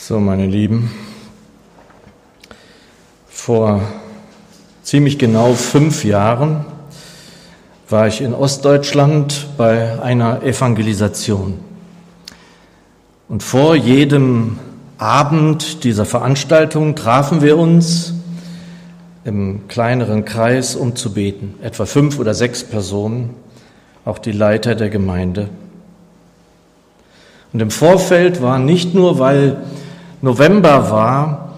So, meine Lieben, vor ziemlich genau fünf Jahren war ich in Ostdeutschland bei einer Evangelisation. Und vor jedem Abend dieser Veranstaltung trafen wir uns im kleineren Kreis, um zu beten, etwa fünf oder sechs Personen, auch die Leiter der Gemeinde. Und im Vorfeld war nicht nur, weil November war,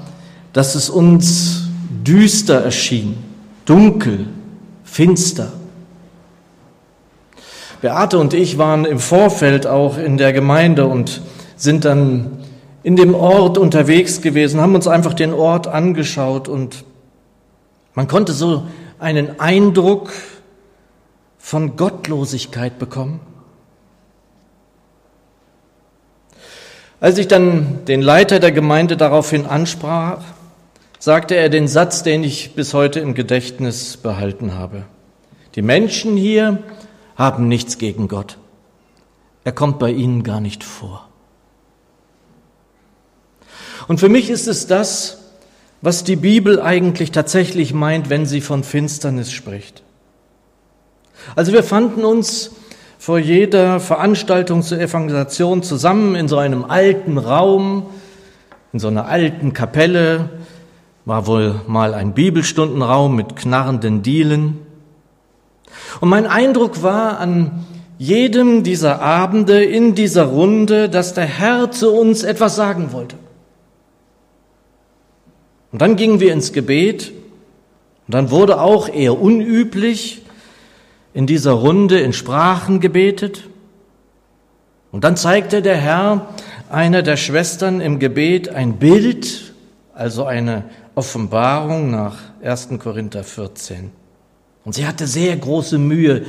dass es uns düster erschien, dunkel, finster. Beate und ich waren im Vorfeld auch in der Gemeinde und sind dann in dem Ort unterwegs gewesen, haben uns einfach den Ort angeschaut und man konnte so einen Eindruck von Gottlosigkeit bekommen. Als ich dann den Leiter der Gemeinde daraufhin ansprach, sagte er den Satz, den ich bis heute im Gedächtnis behalten habe. Die Menschen hier haben nichts gegen Gott. Er kommt bei ihnen gar nicht vor. Und für mich ist es das, was die Bibel eigentlich tatsächlich meint, wenn sie von Finsternis spricht. Also wir fanden uns vor jeder Veranstaltung zur Evangelisation zusammen in so einem alten Raum, in so einer alten Kapelle, war wohl mal ein Bibelstundenraum mit knarrenden Dielen. Und mein Eindruck war an jedem dieser Abende in dieser Runde, dass der Herr zu uns etwas sagen wollte. Und dann gingen wir ins Gebet und dann wurde auch eher unüblich in dieser Runde in Sprachen gebetet. Und dann zeigte der Herr einer der Schwestern im Gebet ein Bild, also eine Offenbarung nach 1. Korinther 14. Und sie hatte sehr große Mühe,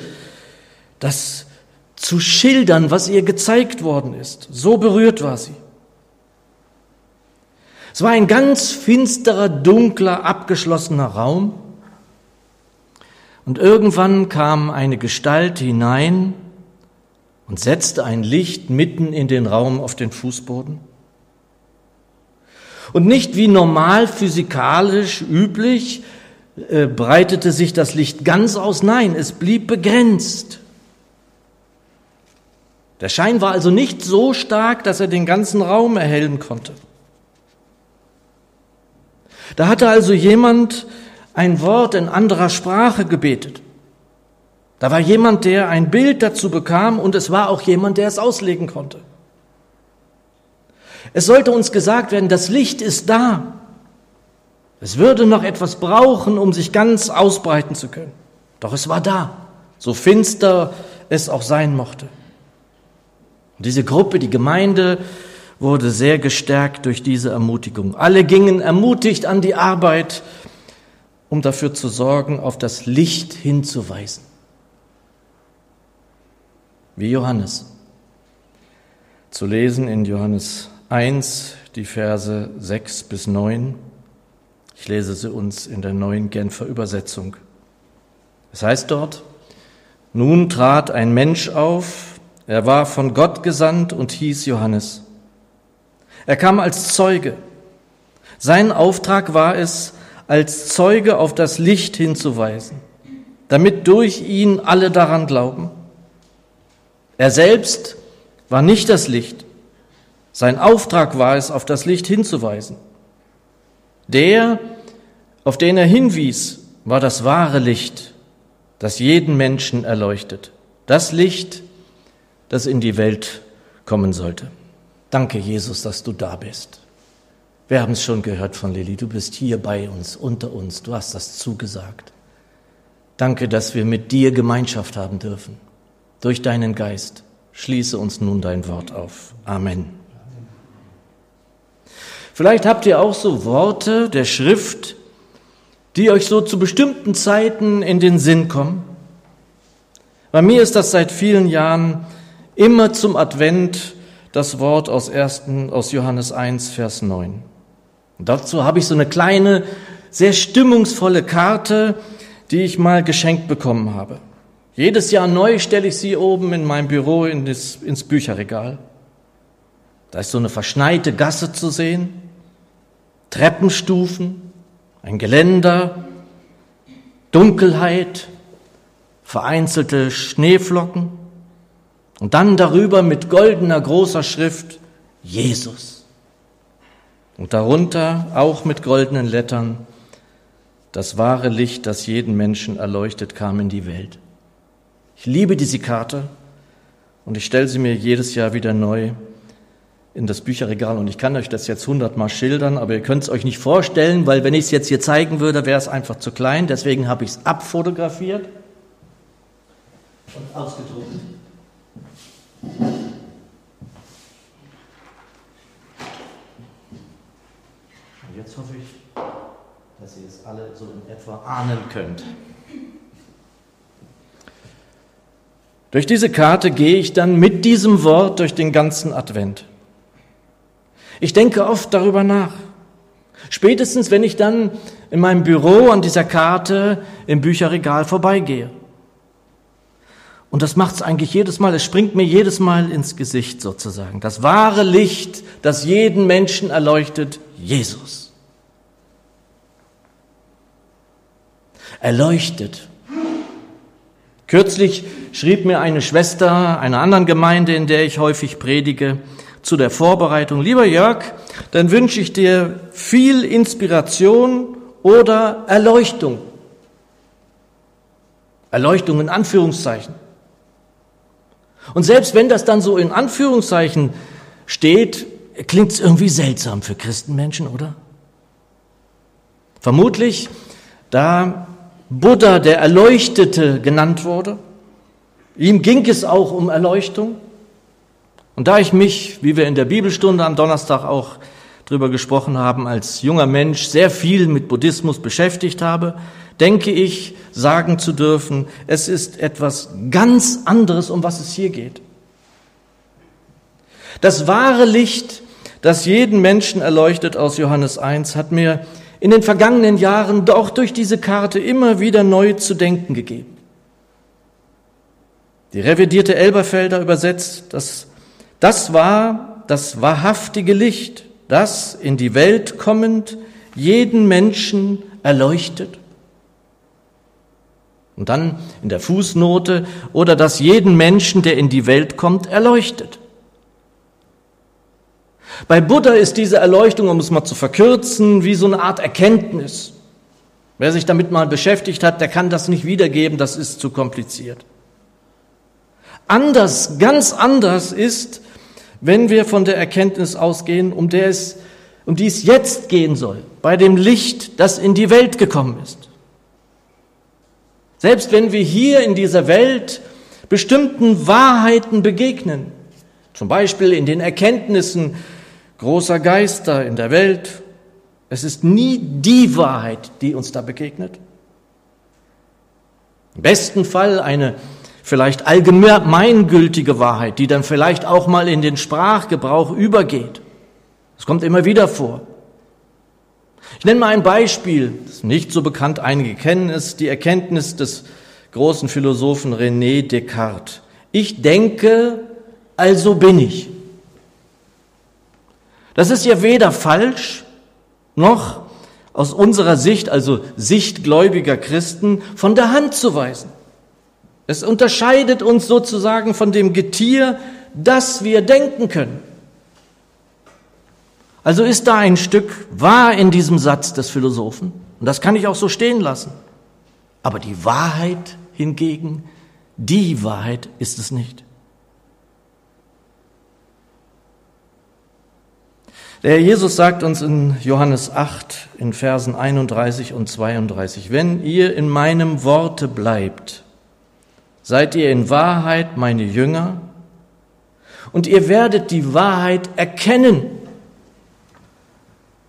das zu schildern, was ihr gezeigt worden ist. So berührt war sie. Es war ein ganz finsterer, dunkler, abgeschlossener Raum. Und irgendwann kam eine Gestalt hinein und setzte ein Licht mitten in den Raum auf den Fußboden. Und nicht wie normal physikalisch üblich äh, breitete sich das Licht ganz aus, nein, es blieb begrenzt. Der Schein war also nicht so stark, dass er den ganzen Raum erhellen konnte. Da hatte also jemand ein Wort in anderer Sprache gebetet. Da war jemand, der ein Bild dazu bekam und es war auch jemand, der es auslegen konnte. Es sollte uns gesagt werden, das Licht ist da. Es würde noch etwas brauchen, um sich ganz ausbreiten zu können. Doch es war da, so finster es auch sein mochte. Und diese Gruppe, die Gemeinde, wurde sehr gestärkt durch diese Ermutigung. Alle gingen ermutigt an die Arbeit, um dafür zu sorgen, auf das Licht hinzuweisen. Wie Johannes. Zu lesen in Johannes 1, die Verse 6 bis 9. Ich lese sie uns in der neuen Genfer Übersetzung. Es heißt dort, nun trat ein Mensch auf, er war von Gott gesandt und hieß Johannes. Er kam als Zeuge. Sein Auftrag war es, als Zeuge auf das Licht hinzuweisen, damit durch ihn alle daran glauben. Er selbst war nicht das Licht. Sein Auftrag war es, auf das Licht hinzuweisen. Der, auf den er hinwies, war das wahre Licht, das jeden Menschen erleuchtet. Das Licht, das in die Welt kommen sollte. Danke, Jesus, dass du da bist. Wir haben es schon gehört von Lilly. Du bist hier bei uns, unter uns. Du hast das zugesagt. Danke, dass wir mit dir Gemeinschaft haben dürfen. Durch deinen Geist. Schließe uns nun dein Wort auf. Amen. Vielleicht habt ihr auch so Worte der Schrift, die euch so zu bestimmten Zeiten in den Sinn kommen. Bei mir ist das seit vielen Jahren immer zum Advent das Wort aus, ersten, aus Johannes 1, Vers 9. Und dazu habe ich so eine kleine, sehr stimmungsvolle Karte, die ich mal geschenkt bekommen habe. Jedes Jahr neu stelle ich sie oben in meinem Büro in das, ins Bücherregal. Da ist so eine verschneite Gasse zu sehen, Treppenstufen, ein Geländer, Dunkelheit, vereinzelte Schneeflocken und dann darüber mit goldener großer Schrift Jesus. Und darunter auch mit goldenen Lettern das wahre Licht, das jeden Menschen erleuchtet, kam in die Welt. Ich liebe diese Karte und ich stelle sie mir jedes Jahr wieder neu in das Bücherregal und ich kann euch das jetzt hundertmal schildern, aber ihr könnt es euch nicht vorstellen, weil wenn ich es jetzt hier zeigen würde, wäre es einfach zu klein. Deswegen habe ich es abfotografiert und ausgedruckt. Jetzt hoffe ich, dass ihr es alle so in etwa ahnen könnt. Durch diese Karte gehe ich dann mit diesem Wort durch den ganzen Advent. Ich denke oft darüber nach. Spätestens, wenn ich dann in meinem Büro an dieser Karte im Bücherregal vorbeigehe. Und das macht es eigentlich jedes Mal, es springt mir jedes Mal ins Gesicht sozusagen. Das wahre Licht, das jeden Menschen erleuchtet, Jesus. Erleuchtet. Kürzlich schrieb mir eine Schwester einer anderen Gemeinde, in der ich häufig predige, zu der Vorbereitung, lieber Jörg, dann wünsche ich dir viel Inspiration oder Erleuchtung. Erleuchtung in Anführungszeichen. Und selbst wenn das dann so in Anführungszeichen steht, klingt es irgendwie seltsam für Christenmenschen, oder? Vermutlich, da Buddha der Erleuchtete genannt wurde, ihm ging es auch um Erleuchtung, und da ich mich, wie wir in der Bibelstunde am Donnerstag auch drüber gesprochen haben, als junger Mensch sehr viel mit Buddhismus beschäftigt habe, denke ich, sagen zu dürfen, es ist etwas ganz anderes, um was es hier geht. Das wahre Licht, das jeden Menschen erleuchtet aus Johannes 1, hat mir in den vergangenen Jahren doch durch diese Karte immer wieder neu zu denken gegeben. Die revidierte Elberfelder übersetzt das das war das wahrhaftige Licht, das in die Welt kommend jeden Menschen erleuchtet. Und dann in der Fußnote, oder das jeden Menschen, der in die Welt kommt, erleuchtet. Bei Buddha ist diese Erleuchtung, um es mal zu verkürzen, wie so eine Art Erkenntnis. Wer sich damit mal beschäftigt hat, der kann das nicht wiedergeben, das ist zu kompliziert. Anders, ganz anders ist, wenn wir von der Erkenntnis ausgehen, um, der es, um die es jetzt gehen soll, bei dem Licht, das in die Welt gekommen ist. Selbst wenn wir hier in dieser Welt bestimmten Wahrheiten begegnen, zum Beispiel in den Erkenntnissen großer Geister in der Welt, es ist nie die Wahrheit, die uns da begegnet. Im besten Fall eine vielleicht allgemeingültige Wahrheit, die dann vielleicht auch mal in den Sprachgebrauch übergeht. Das kommt immer wieder vor. Ich nenne mal ein Beispiel, das ist nicht so bekannt, einige kennen es, die Erkenntnis des großen Philosophen René Descartes. Ich denke, also bin ich. Das ist ja weder falsch noch aus unserer Sicht, also sichtgläubiger Christen, von der Hand zu weisen. Es unterscheidet uns sozusagen von dem Getier, das wir denken können. Also ist da ein Stück wahr in diesem Satz des Philosophen. Und das kann ich auch so stehen lassen. Aber die Wahrheit hingegen, die Wahrheit ist es nicht. Der Herr Jesus sagt uns in Johannes 8 in Versen 31 und 32, wenn ihr in meinem Worte bleibt, seid ihr in Wahrheit meine Jünger und ihr werdet die Wahrheit erkennen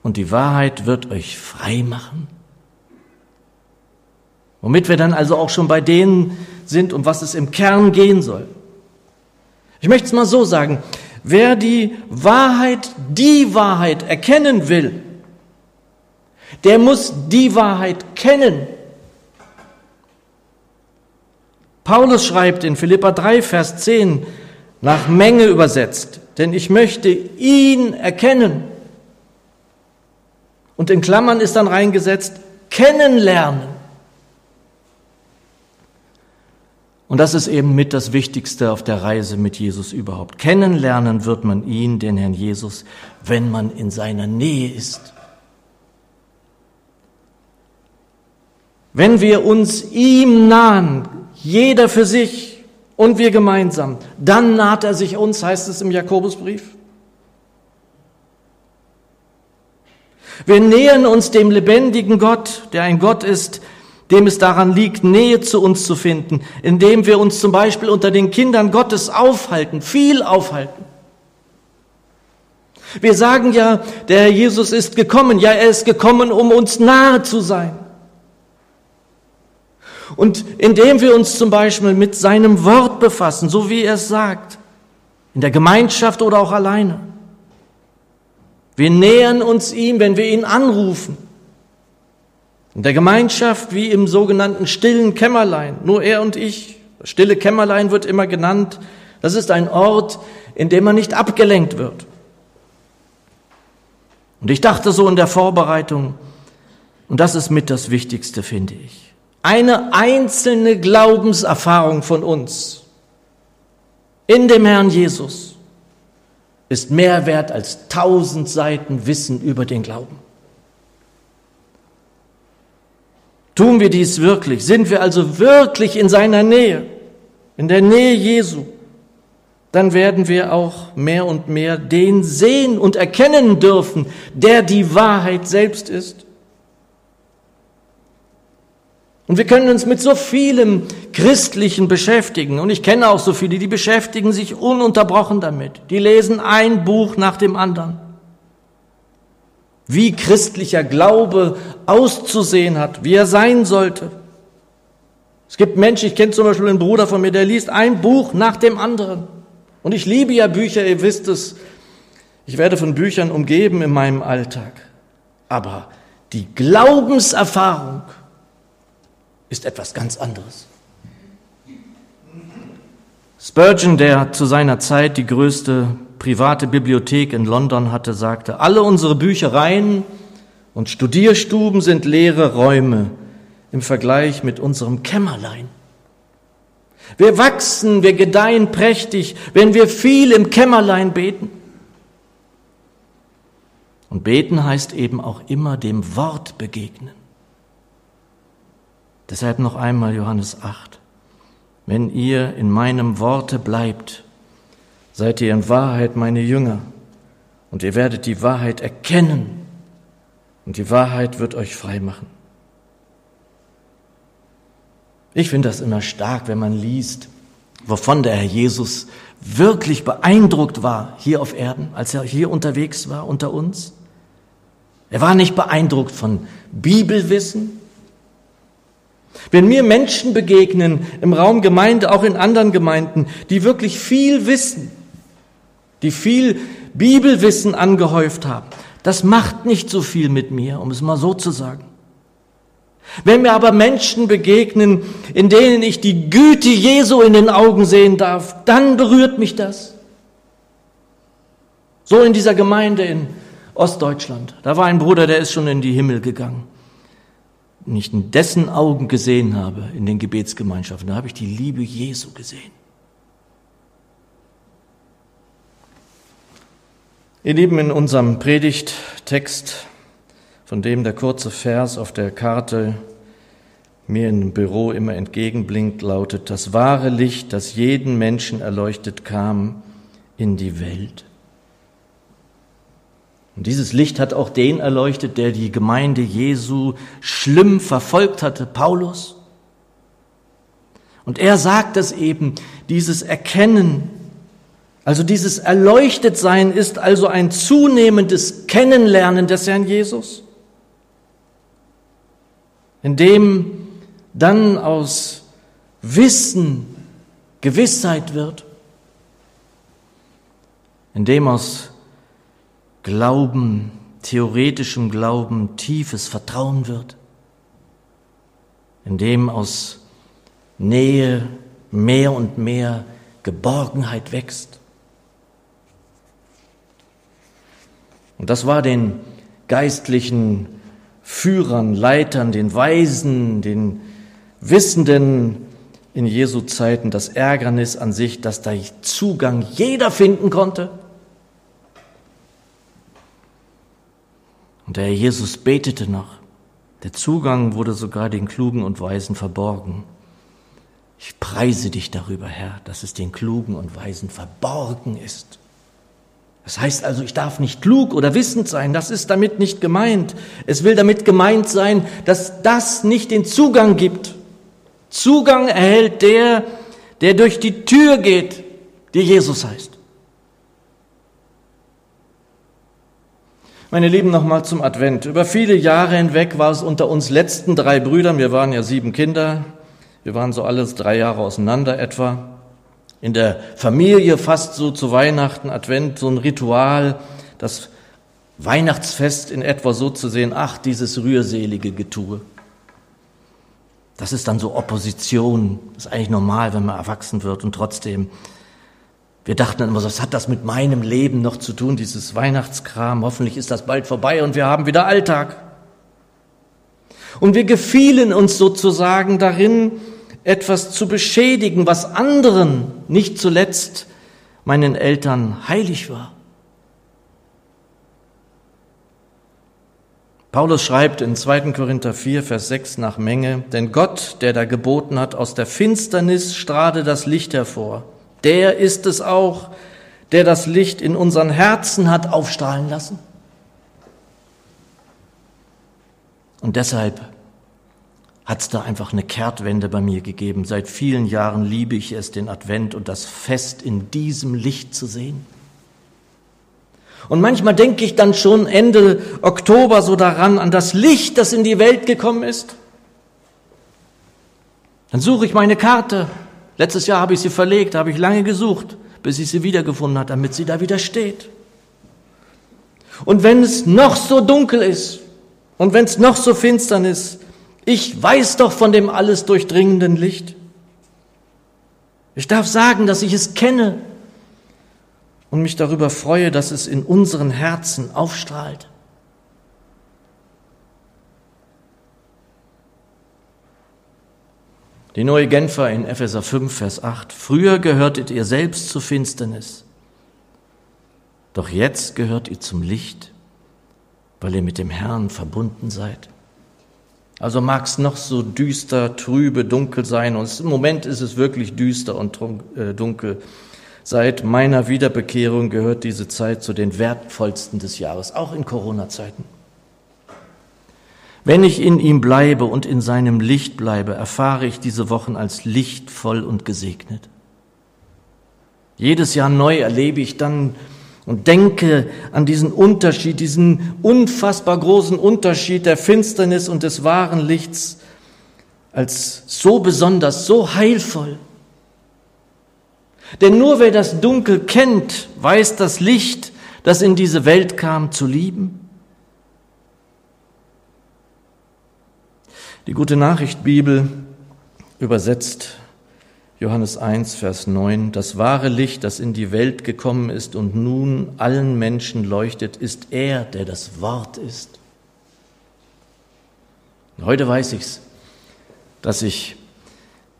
und die Wahrheit wird euch frei machen. Womit wir dann also auch schon bei denen sind, um was es im Kern gehen soll. Ich möchte es mal so sagen, wer die Wahrheit, die Wahrheit erkennen will, der muss die Wahrheit kennen Paulus schreibt in Philippa 3, Vers 10, nach Menge übersetzt, denn ich möchte ihn erkennen. Und in Klammern ist dann reingesetzt, kennenlernen. Und das ist eben mit das Wichtigste auf der Reise mit Jesus überhaupt. Kennenlernen wird man ihn, den Herrn Jesus, wenn man in seiner Nähe ist. Wenn wir uns ihm nahen, jeder für sich und wir gemeinsam, dann naht er sich uns, heißt es im Jakobusbrief. Wir nähern uns dem lebendigen Gott, der ein Gott ist, dem es daran liegt, Nähe zu uns zu finden, indem wir uns zum Beispiel unter den Kindern Gottes aufhalten, viel aufhalten. Wir sagen ja, der Herr Jesus ist gekommen, ja, er ist gekommen, um uns nahe zu sein. Und indem wir uns zum Beispiel mit seinem Wort befassen, so wie er es sagt, in der Gemeinschaft oder auch alleine. Wir nähern uns ihm, wenn wir ihn anrufen. In der Gemeinschaft wie im sogenannten stillen Kämmerlein, nur er und ich. Das stille Kämmerlein wird immer genannt. Das ist ein Ort, in dem man nicht abgelenkt wird. Und ich dachte so in der Vorbereitung, und das ist mit das Wichtigste, finde ich. Eine einzelne Glaubenserfahrung von uns in dem Herrn Jesus ist mehr wert als tausend Seiten Wissen über den Glauben. Tun wir dies wirklich? Sind wir also wirklich in seiner Nähe, in der Nähe Jesu? Dann werden wir auch mehr und mehr den sehen und erkennen dürfen, der die Wahrheit selbst ist. Und wir können uns mit so vielem Christlichen beschäftigen. Und ich kenne auch so viele, die beschäftigen sich ununterbrochen damit. Die lesen ein Buch nach dem anderen wie christlicher Glaube auszusehen hat, wie er sein sollte. Es gibt Menschen, ich kenne zum Beispiel einen Bruder von mir, der liest ein Buch nach dem anderen. Und ich liebe ja Bücher, ihr wisst es. Ich werde von Büchern umgeben in meinem Alltag. Aber die Glaubenserfahrung ist etwas ganz anderes. Spurgeon, der zu seiner Zeit die größte private Bibliothek in London hatte, sagte, alle unsere Büchereien und Studierstuben sind leere Räume im Vergleich mit unserem Kämmerlein. Wir wachsen, wir gedeihen prächtig, wenn wir viel im Kämmerlein beten. Und beten heißt eben auch immer dem Wort begegnen. Deshalb noch einmal Johannes 8. Wenn ihr in meinem Worte bleibt, seid ihr in Wahrheit meine Jünger und ihr werdet die Wahrheit erkennen und die Wahrheit wird euch frei machen. Ich finde das immer stark, wenn man liest, wovon der Herr Jesus wirklich beeindruckt war hier auf Erden, als er hier unterwegs war unter uns. Er war nicht beeindruckt von Bibelwissen, wenn mir Menschen begegnen im Raum Gemeinde, auch in anderen Gemeinden, die wirklich viel wissen, die viel Bibelwissen angehäuft haben, das macht nicht so viel mit mir, um es mal so zu sagen. Wenn mir aber Menschen begegnen, in denen ich die Güte Jesu in den Augen sehen darf, dann berührt mich das. So in dieser Gemeinde in Ostdeutschland. Da war ein Bruder, der ist schon in die Himmel gegangen nicht in dessen Augen gesehen habe in den Gebetsgemeinschaften, da habe ich die Liebe Jesu gesehen. Ihr Lieben, in unserem Predigttext, von dem der kurze Vers auf der Karte mir im Büro immer entgegenblinkt, lautet, das wahre Licht, das jeden Menschen erleuchtet, kam in die Welt. Und dieses Licht hat auch den erleuchtet, der die Gemeinde Jesu schlimm verfolgt hatte, Paulus. Und er sagt es eben, dieses Erkennen, also dieses Erleuchtetsein ist also ein zunehmendes Kennenlernen des Herrn Jesus, in dem dann aus Wissen Gewissheit wird, in dem aus Glauben, theoretischem Glauben, tiefes Vertrauen wird, in dem aus Nähe mehr und mehr Geborgenheit wächst. Und das war den geistlichen Führern, Leitern, den Weisen, den Wissenden in Jesu Zeiten das Ärgernis an sich, dass da Zugang jeder finden konnte. Und der Herr Jesus betete noch. Der Zugang wurde sogar den Klugen und Weisen verborgen. Ich preise dich darüber, Herr, dass es den Klugen und Weisen verborgen ist. Das heißt also, ich darf nicht klug oder wissend sein, das ist damit nicht gemeint. Es will damit gemeint sein, dass das nicht den Zugang gibt. Zugang erhält der, der durch die Tür geht, die Jesus heißt. Meine Lieben, nochmal zum Advent. Über viele Jahre hinweg war es unter uns letzten drei Brüdern, wir waren ja sieben Kinder, wir waren so alles drei Jahre auseinander etwa, in der Familie fast so zu Weihnachten, Advent, so ein Ritual, das Weihnachtsfest in etwa so zu sehen, ach, dieses rührselige Getue. Das ist dann so Opposition. Das ist eigentlich normal, wenn man erwachsen wird und trotzdem. Wir dachten dann immer was hat das mit meinem Leben noch zu tun, dieses Weihnachtskram? Hoffentlich ist das bald vorbei und wir haben wieder Alltag. Und wir gefielen uns sozusagen darin, etwas zu beschädigen, was anderen, nicht zuletzt meinen Eltern, heilig war. Paulus schreibt in 2. Korinther 4, Vers 6 nach Menge, denn Gott, der da geboten hat, aus der Finsternis strahlte das Licht hervor. Der ist es auch, der das Licht in unseren Herzen hat aufstrahlen lassen. Und deshalb hat es da einfach eine Kehrtwende bei mir gegeben. Seit vielen Jahren liebe ich es, den Advent und das Fest in diesem Licht zu sehen. Und manchmal denke ich dann schon Ende Oktober so daran, an das Licht, das in die Welt gekommen ist. Dann suche ich meine Karte. Letztes Jahr habe ich sie verlegt, habe ich lange gesucht, bis ich sie wiedergefunden habe, damit sie da wieder steht. Und wenn es noch so dunkel ist und wenn es noch so finstern ist, ich weiß doch von dem alles durchdringenden Licht. Ich darf sagen, dass ich es kenne und mich darüber freue, dass es in unseren Herzen aufstrahlt. Die neue Genfer in Epheser 5, Vers 8. Früher gehörtet ihr selbst zur Finsternis, doch jetzt gehört ihr zum Licht, weil ihr mit dem Herrn verbunden seid. Also mag es noch so düster, trübe, dunkel sein, und im Moment ist es wirklich düster und äh, dunkel. Seit meiner Wiederbekehrung gehört diese Zeit zu den wertvollsten des Jahres, auch in Corona-Zeiten. Wenn ich in ihm bleibe und in seinem Licht bleibe, erfahre ich diese Wochen als lichtvoll und gesegnet. Jedes Jahr neu erlebe ich dann und denke an diesen Unterschied, diesen unfassbar großen Unterschied der Finsternis und des wahren Lichts als so besonders, so heilvoll. Denn nur wer das Dunkel kennt, weiß das Licht, das in diese Welt kam, zu lieben. Die gute Nachricht Bibel übersetzt Johannes 1, Vers 9, das wahre Licht, das in die Welt gekommen ist und nun allen Menschen leuchtet, ist er, der das Wort ist. Heute weiß ich's, dass ich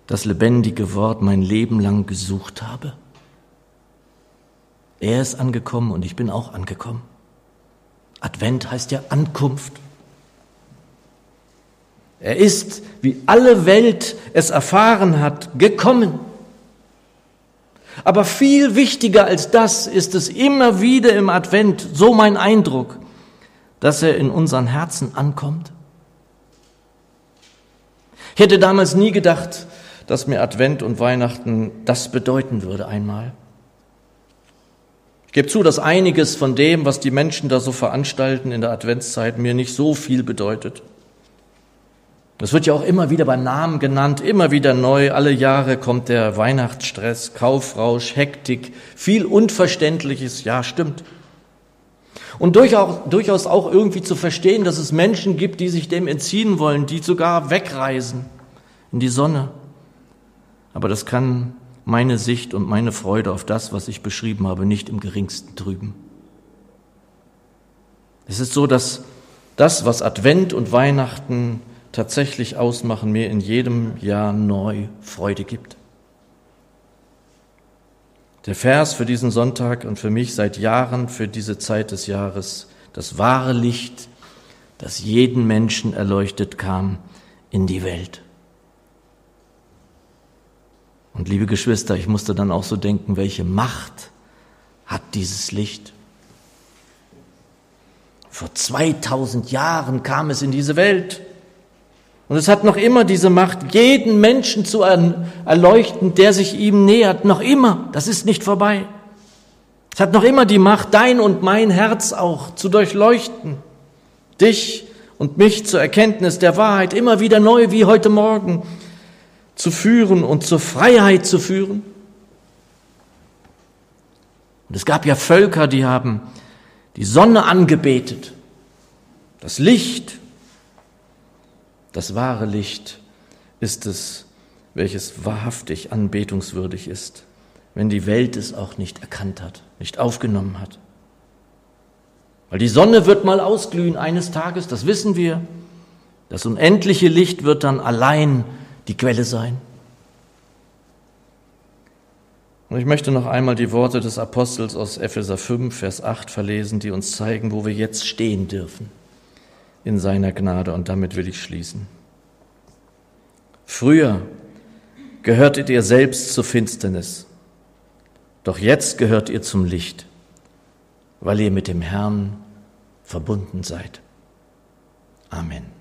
das lebendige Wort mein Leben lang gesucht habe. Er ist angekommen und ich bin auch angekommen. Advent heißt ja Ankunft. Er ist, wie alle Welt es erfahren hat, gekommen. Aber viel wichtiger als das ist es immer wieder im Advent, so mein Eindruck, dass er in unseren Herzen ankommt. Ich hätte damals nie gedacht, dass mir Advent und Weihnachten das bedeuten würde einmal. Ich gebe zu, dass einiges von dem, was die Menschen da so veranstalten in der Adventszeit, mir nicht so viel bedeutet. Das wird ja auch immer wieder beim Namen genannt, immer wieder neu. Alle Jahre kommt der Weihnachtsstress, Kaufrausch, Hektik, viel Unverständliches. Ja, stimmt. Und durchaus auch irgendwie zu verstehen, dass es Menschen gibt, die sich dem entziehen wollen, die sogar wegreisen in die Sonne. Aber das kann meine Sicht und meine Freude auf das, was ich beschrieben habe, nicht im geringsten trüben. Es ist so, dass das, was Advent und Weihnachten tatsächlich ausmachen, mir in jedem Jahr neu Freude gibt. Der Vers für diesen Sonntag und für mich seit Jahren für diese Zeit des Jahres, das wahre Licht, das jeden Menschen erleuchtet kam in die Welt. Und liebe Geschwister, ich musste dann auch so denken, welche Macht hat dieses Licht? Vor 2000 Jahren kam es in diese Welt. Und es hat noch immer diese Macht, jeden Menschen zu erleuchten, der sich ihm nähert. Noch immer. Das ist nicht vorbei. Es hat noch immer die Macht, dein und mein Herz auch zu durchleuchten. Dich und mich zur Erkenntnis der Wahrheit immer wieder neu wie heute Morgen zu führen und zur Freiheit zu führen. Und es gab ja Völker, die haben die Sonne angebetet, das Licht, das wahre Licht ist es, welches wahrhaftig anbetungswürdig ist, wenn die Welt es auch nicht erkannt hat, nicht aufgenommen hat. Weil die Sonne wird mal ausglühen eines Tages, das wissen wir. Das unendliche Licht wird dann allein die Quelle sein. Und ich möchte noch einmal die Worte des Apostels aus Epheser 5, Vers 8 verlesen, die uns zeigen, wo wir jetzt stehen dürfen in seiner Gnade. Und damit will ich schließen. Früher gehörtet ihr selbst zur Finsternis, doch jetzt gehört ihr zum Licht, weil ihr mit dem Herrn verbunden seid. Amen.